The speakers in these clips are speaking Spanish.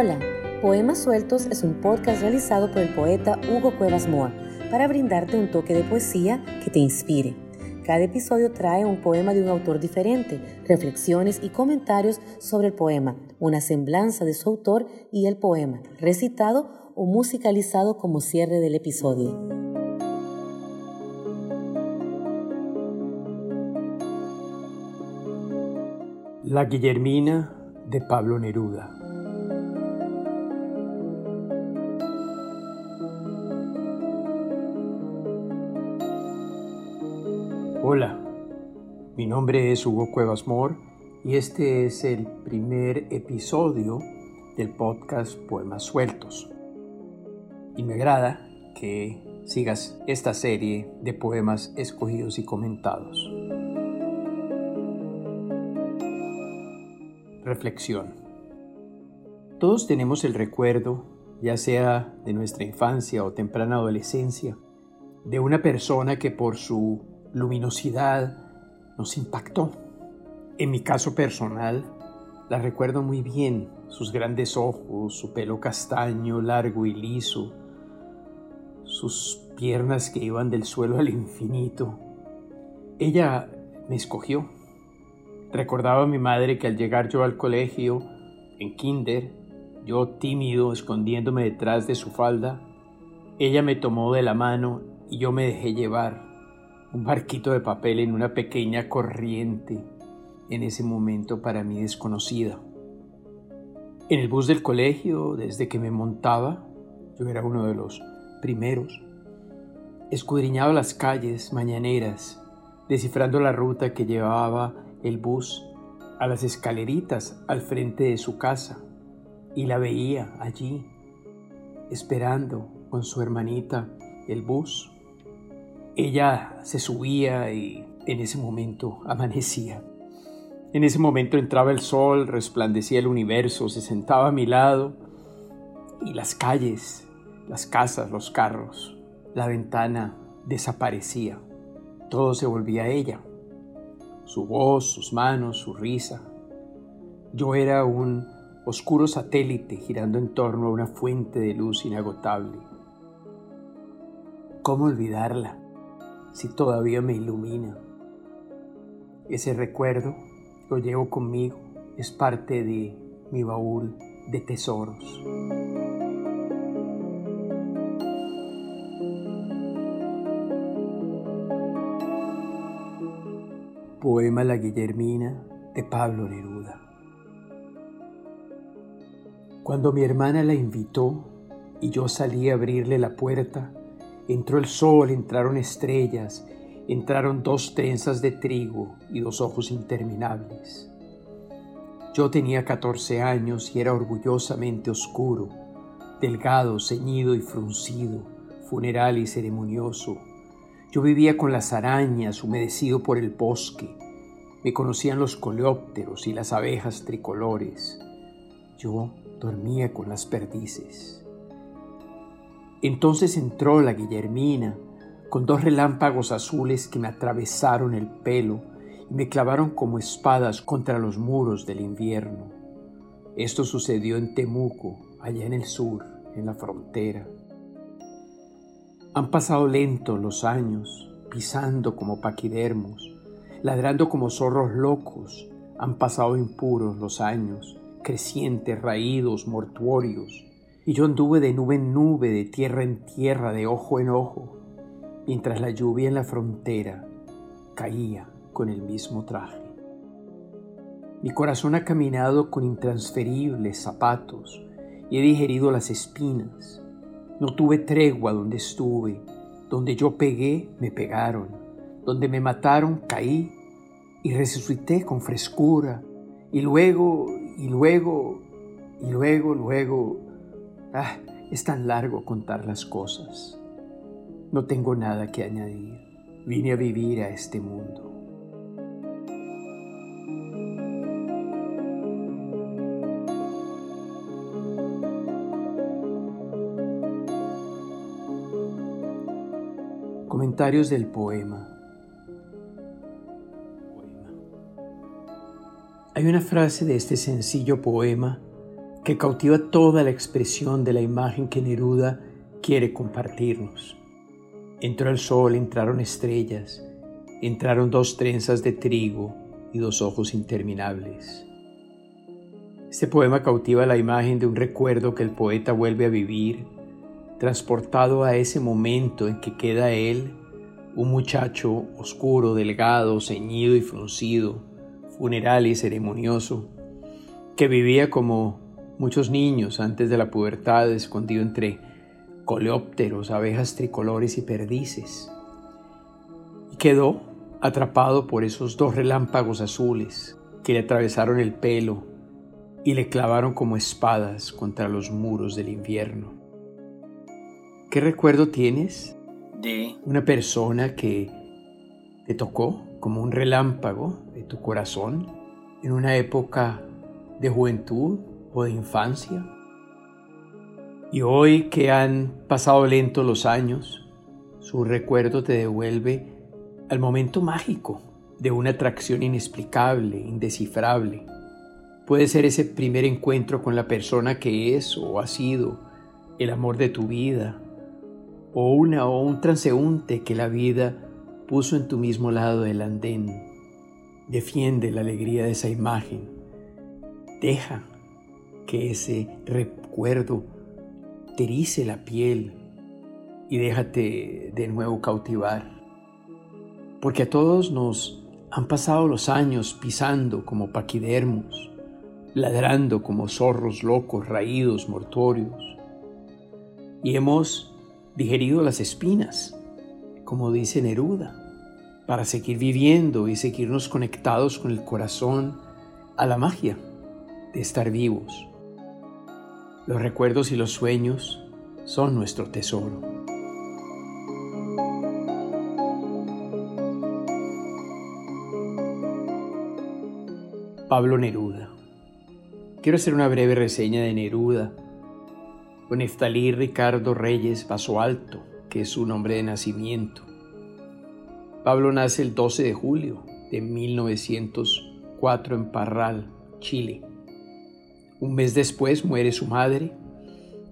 Hola, Poemas Sueltos es un podcast realizado por el poeta Hugo Cuevas Moa para brindarte un toque de poesía que te inspire. Cada episodio trae un poema de un autor diferente, reflexiones y comentarios sobre el poema, una semblanza de su autor y el poema, recitado o musicalizado como cierre del episodio. La Guillermina de Pablo Neruda. Hola, mi nombre es Hugo Cuevas Mor y este es el primer episodio del podcast Poemas Sueltos. Y me agrada que sigas esta serie de poemas escogidos y comentados. Reflexión. Todos tenemos el recuerdo, ya sea de nuestra infancia o temprana adolescencia, de una persona que por su luminosidad nos impactó. En mi caso personal, la recuerdo muy bien, sus grandes ojos, su pelo castaño, largo y liso, sus piernas que iban del suelo al infinito. Ella me escogió. Recordaba a mi madre que al llegar yo al colegio, en kinder, yo tímido, escondiéndome detrás de su falda, ella me tomó de la mano y yo me dejé llevar un barquito de papel en una pequeña corriente, en ese momento para mí desconocida. En el bus del colegio, desde que me montaba, yo era uno de los primeros, escudriñaba las calles mañaneras, descifrando la ruta que llevaba el bus a las escaleritas al frente de su casa y la veía allí, esperando con su hermanita el bus ella se subía y en ese momento amanecía. En ese momento entraba el sol, resplandecía el universo, se sentaba a mi lado y las calles, las casas, los carros, la ventana desaparecía. Todo se volvía a ella. Su voz, sus manos, su risa. Yo era un oscuro satélite girando en torno a una fuente de luz inagotable. ¿Cómo olvidarla? Si todavía me ilumina. Ese recuerdo lo llevo conmigo, es parte de mi baúl de tesoros. Poema La Guillermina de Pablo Neruda. Cuando mi hermana la invitó y yo salí a abrirle la puerta, Entró el sol, entraron estrellas, entraron dos trenzas de trigo y dos ojos interminables. Yo tenía 14 años y era orgullosamente oscuro, delgado, ceñido y fruncido, funeral y ceremonioso. Yo vivía con las arañas, humedecido por el bosque. Me conocían los coleópteros y las abejas tricolores. Yo dormía con las perdices. Entonces entró la Guillermina, con dos relámpagos azules que me atravesaron el pelo y me clavaron como espadas contra los muros del invierno. Esto sucedió en Temuco, allá en el sur, en la frontera. Han pasado lentos los años, pisando como paquidermos, ladrando como zorros locos. Han pasado impuros los años, crecientes, raídos, mortuorios y yo anduve de nube en nube, de tierra en tierra, de ojo en ojo, mientras la lluvia en la frontera caía con el mismo traje. Mi corazón ha caminado con intransferibles zapatos y he digerido las espinas. No tuve tregua donde estuve, donde yo pegué, me pegaron, donde me mataron, caí y resucité con frescura, y luego, y luego, y luego, luego, Ah, es tan largo contar las cosas. No tengo nada que añadir. Vine a vivir a este mundo. Comentarios del poema. Hay una frase de este sencillo poema que cautiva toda la expresión de la imagen que Neruda quiere compartirnos. Entró el sol, entraron estrellas, entraron dos trenzas de trigo y dos ojos interminables. Este poema cautiva la imagen de un recuerdo que el poeta vuelve a vivir, transportado a ese momento en que queda él, un muchacho oscuro, delgado, ceñido y fruncido, funeral y ceremonioso, que vivía como muchos niños antes de la pubertad, escondido entre coleópteros, abejas tricolores y perdices. Y quedó atrapado por esos dos relámpagos azules que le atravesaron el pelo y le clavaron como espadas contra los muros del invierno. ¿Qué recuerdo tienes de una persona que te tocó como un relámpago de tu corazón en una época de juventud de infancia? Y hoy que han pasado lento los años, su recuerdo te devuelve al momento mágico de una atracción inexplicable, indescifrable. Puede ser ese primer encuentro con la persona que es o ha sido el amor de tu vida, o una o un transeúnte que la vida puso en tu mismo lado del andén. Defiende la alegría de esa imagen. Deja que ese recuerdo te la piel y déjate de nuevo cautivar. Porque a todos nos han pasado los años pisando como paquidermos, ladrando como zorros locos, raídos, mortorios. Y hemos digerido las espinas, como dice Neruda, para seguir viviendo y seguirnos conectados con el corazón a la magia de estar vivos. Los recuerdos y los sueños son nuestro tesoro. Pablo Neruda. Quiero hacer una breve reseña de Neruda con Neftalí Ricardo Reyes Paso Alto, que es su nombre de nacimiento. Pablo nace el 12 de julio de 1904 en Parral, Chile. Un mes después muere su madre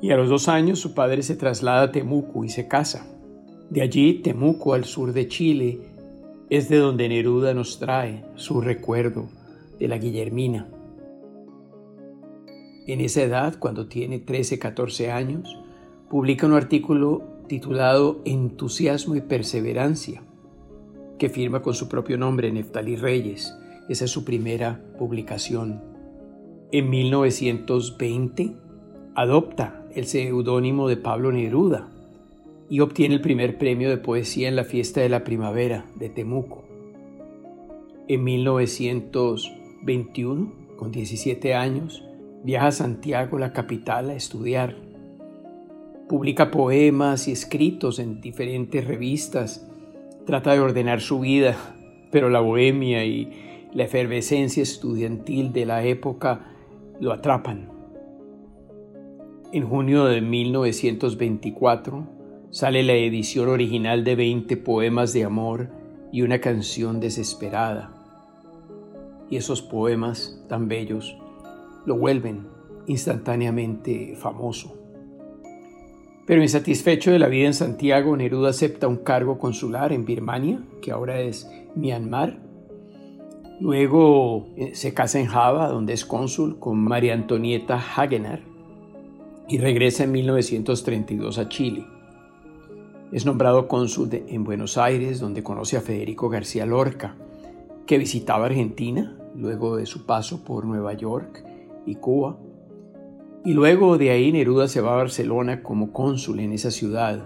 y a los dos años su padre se traslada a Temuco y se casa. De allí, Temuco, al sur de Chile, es de donde Neruda nos trae su recuerdo de la Guillermina. En esa edad, cuando tiene 13, 14 años, publica un artículo titulado Entusiasmo y Perseverancia, que firma con su propio nombre, Neftalí Reyes. Esa es su primera publicación. En 1920 adopta el seudónimo de Pablo Neruda y obtiene el primer premio de poesía en la fiesta de la primavera de Temuco. En 1921, con 17 años, viaja a Santiago, la capital, a estudiar. Publica poemas y escritos en diferentes revistas. Trata de ordenar su vida, pero la bohemia y la efervescencia estudiantil de la época lo atrapan. En junio de 1924 sale la edición original de 20 poemas de amor y una canción desesperada. Y esos poemas tan bellos lo vuelven instantáneamente famoso. Pero insatisfecho de la vida en Santiago, Neruda acepta un cargo consular en Birmania, que ahora es Myanmar, Luego eh, se casa en Java, donde es cónsul, con María Antonieta Hagener y regresa en 1932 a Chile. Es nombrado cónsul en Buenos Aires, donde conoce a Federico García Lorca, que visitaba Argentina luego de su paso por Nueva York y Cuba. Y luego de ahí Neruda se va a Barcelona como cónsul en esa ciudad.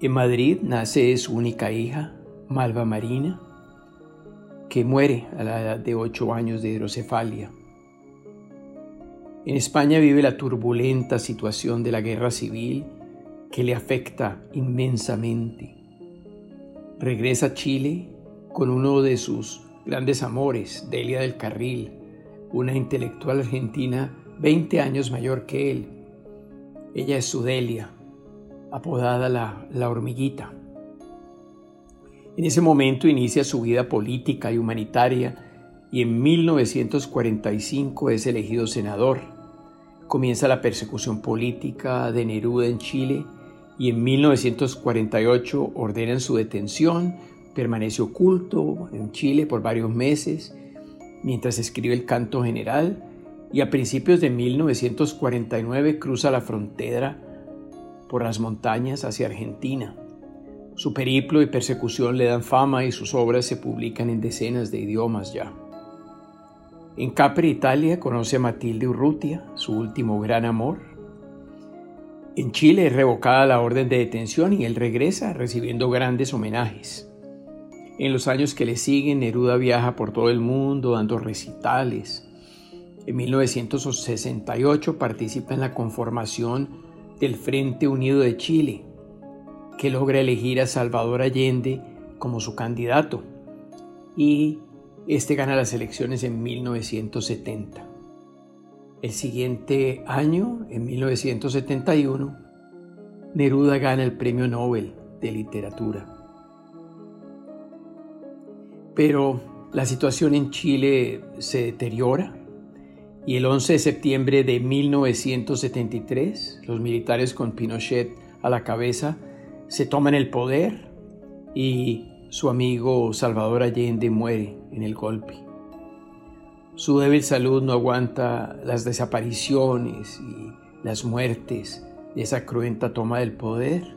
En Madrid nace su única hija, Malva Marina, que muere a la edad de 8 años de hidrocefalia. En España vive la turbulenta situación de la guerra civil que le afecta inmensamente. Regresa a Chile con uno de sus grandes amores, Delia del Carril, una intelectual argentina 20 años mayor que él. Ella es su Delia, apodada la, la hormiguita. En ese momento inicia su vida política y humanitaria y en 1945 es elegido senador, comienza la persecución política de Neruda en Chile y en 1948 ordenan su detención, permanece oculto en Chile por varios meses mientras escribe el canto general y a principios de 1949 cruza la frontera por las montañas hacia Argentina. Su periplo y persecución le dan fama y sus obras se publican en decenas de idiomas ya. En Capri, Italia, conoce a Matilde Urrutia, su último gran amor. En Chile es revocada la orden de detención y él regresa recibiendo grandes homenajes. En los años que le siguen, Neruda viaja por todo el mundo dando recitales. En 1968 participa en la conformación del Frente Unido de Chile, que logra elegir a Salvador Allende como su candidato y este gana las elecciones en 1970. El siguiente año, en 1971, Neruda gana el Premio Nobel de Literatura. Pero la situación en Chile se deteriora y el 11 de septiembre de 1973 los militares con Pinochet a la cabeza se toman el poder y su amigo Salvador Allende muere en el golpe. Su débil salud no aguanta las desapariciones y las muertes de esa cruenta toma del poder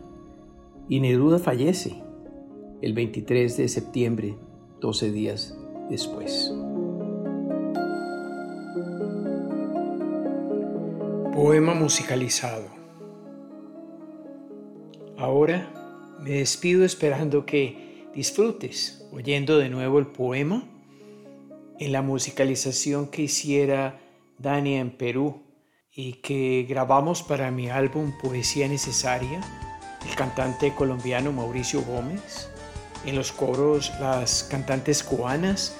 y Neruda fallece el 23 de septiembre 12 días después. Poema musicalizado. Ahora me despido esperando que disfrutes oyendo de nuevo el poema en la musicalización que hiciera Dani en Perú y que grabamos para mi álbum Poesía Necesaria, el cantante colombiano Mauricio Gómez en los coros las cantantes cubanas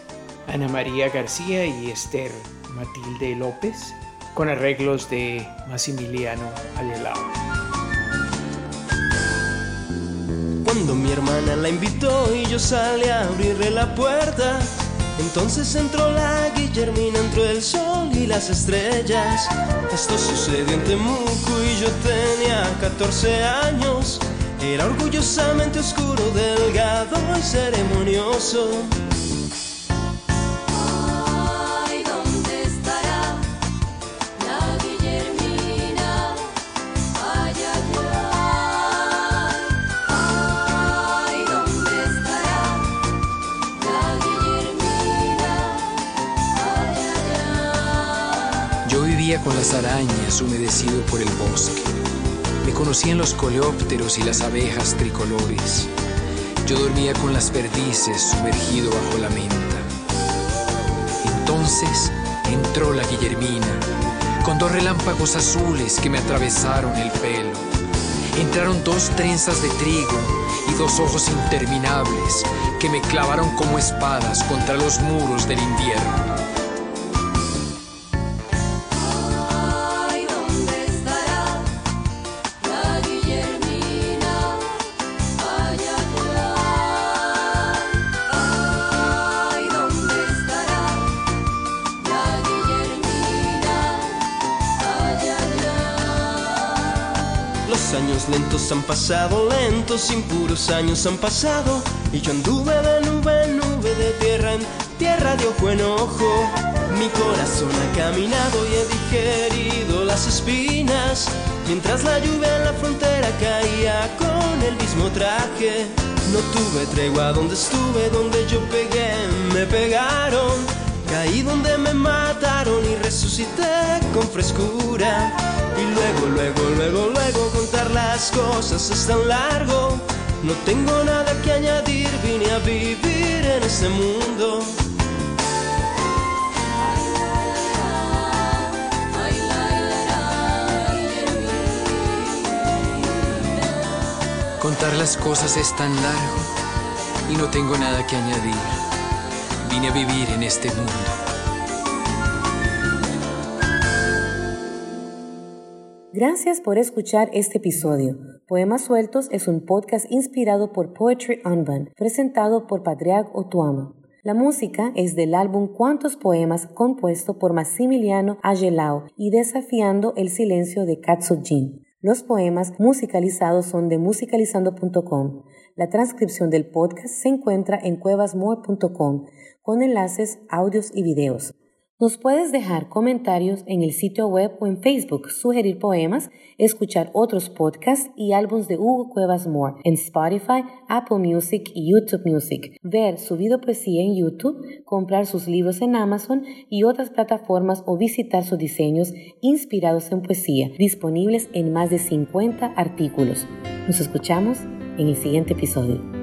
Ana María García y Esther Matilde López, con arreglos de Massimiliano Alelao. Cuando mi hermana la invitó y yo salí a abrirle la puerta, entonces entró la Guillermina, entró el sol y las estrellas. Esto sucedió en Temuco y yo tenía 14 años. Era orgullosamente oscuro, delgado y ceremonioso. Con las arañas humedecido por el bosque. Me conocían los coleópteros y las abejas tricolores. Yo dormía con las perdices sumergido bajo la menta. Entonces entró la Guillermina, con dos relámpagos azules que me atravesaron el pelo. Entraron dos trenzas de trigo y dos ojos interminables que me clavaron como espadas contra los muros del invierno. Lentos han pasado, lentos, impuros años han pasado. Y yo anduve de nube en nube, de tierra en tierra de ojo en ojo. Mi corazón ha caminado y he digerido las espinas. Mientras la lluvia en la frontera caía con el mismo traje. No tuve tregua donde estuve, donde yo pegué, me pegaron. Caí donde me mataron y resucité con frescura. Y luego, luego, luego, luego contar las cosas es tan largo. No tengo nada que añadir, vine a vivir en este mundo. Contar las cosas es tan largo y no tengo nada que añadir. Vine a vivir en este mundo. Gracias por escuchar este episodio. Poemas Sueltos es un podcast inspirado por Poetry Unbound, presentado por Patrick Otuama. La música es del álbum Cuántos Poemas compuesto por Massimiliano Agelao y Desafiando el Silencio de Katsujin. Los poemas musicalizados son de musicalizando.com. La transcripción del podcast se encuentra en cuevasmore.com con enlaces, audios y videos. Nos puedes dejar comentarios en el sitio web o en Facebook, sugerir poemas, escuchar otros podcasts y álbumes de Hugo Cuevas Moore en Spotify, Apple Music y YouTube Music, ver su video poesía en YouTube, comprar sus libros en Amazon y otras plataformas o visitar sus diseños inspirados en poesía, disponibles en más de 50 artículos. Nos escuchamos en el siguiente episodio.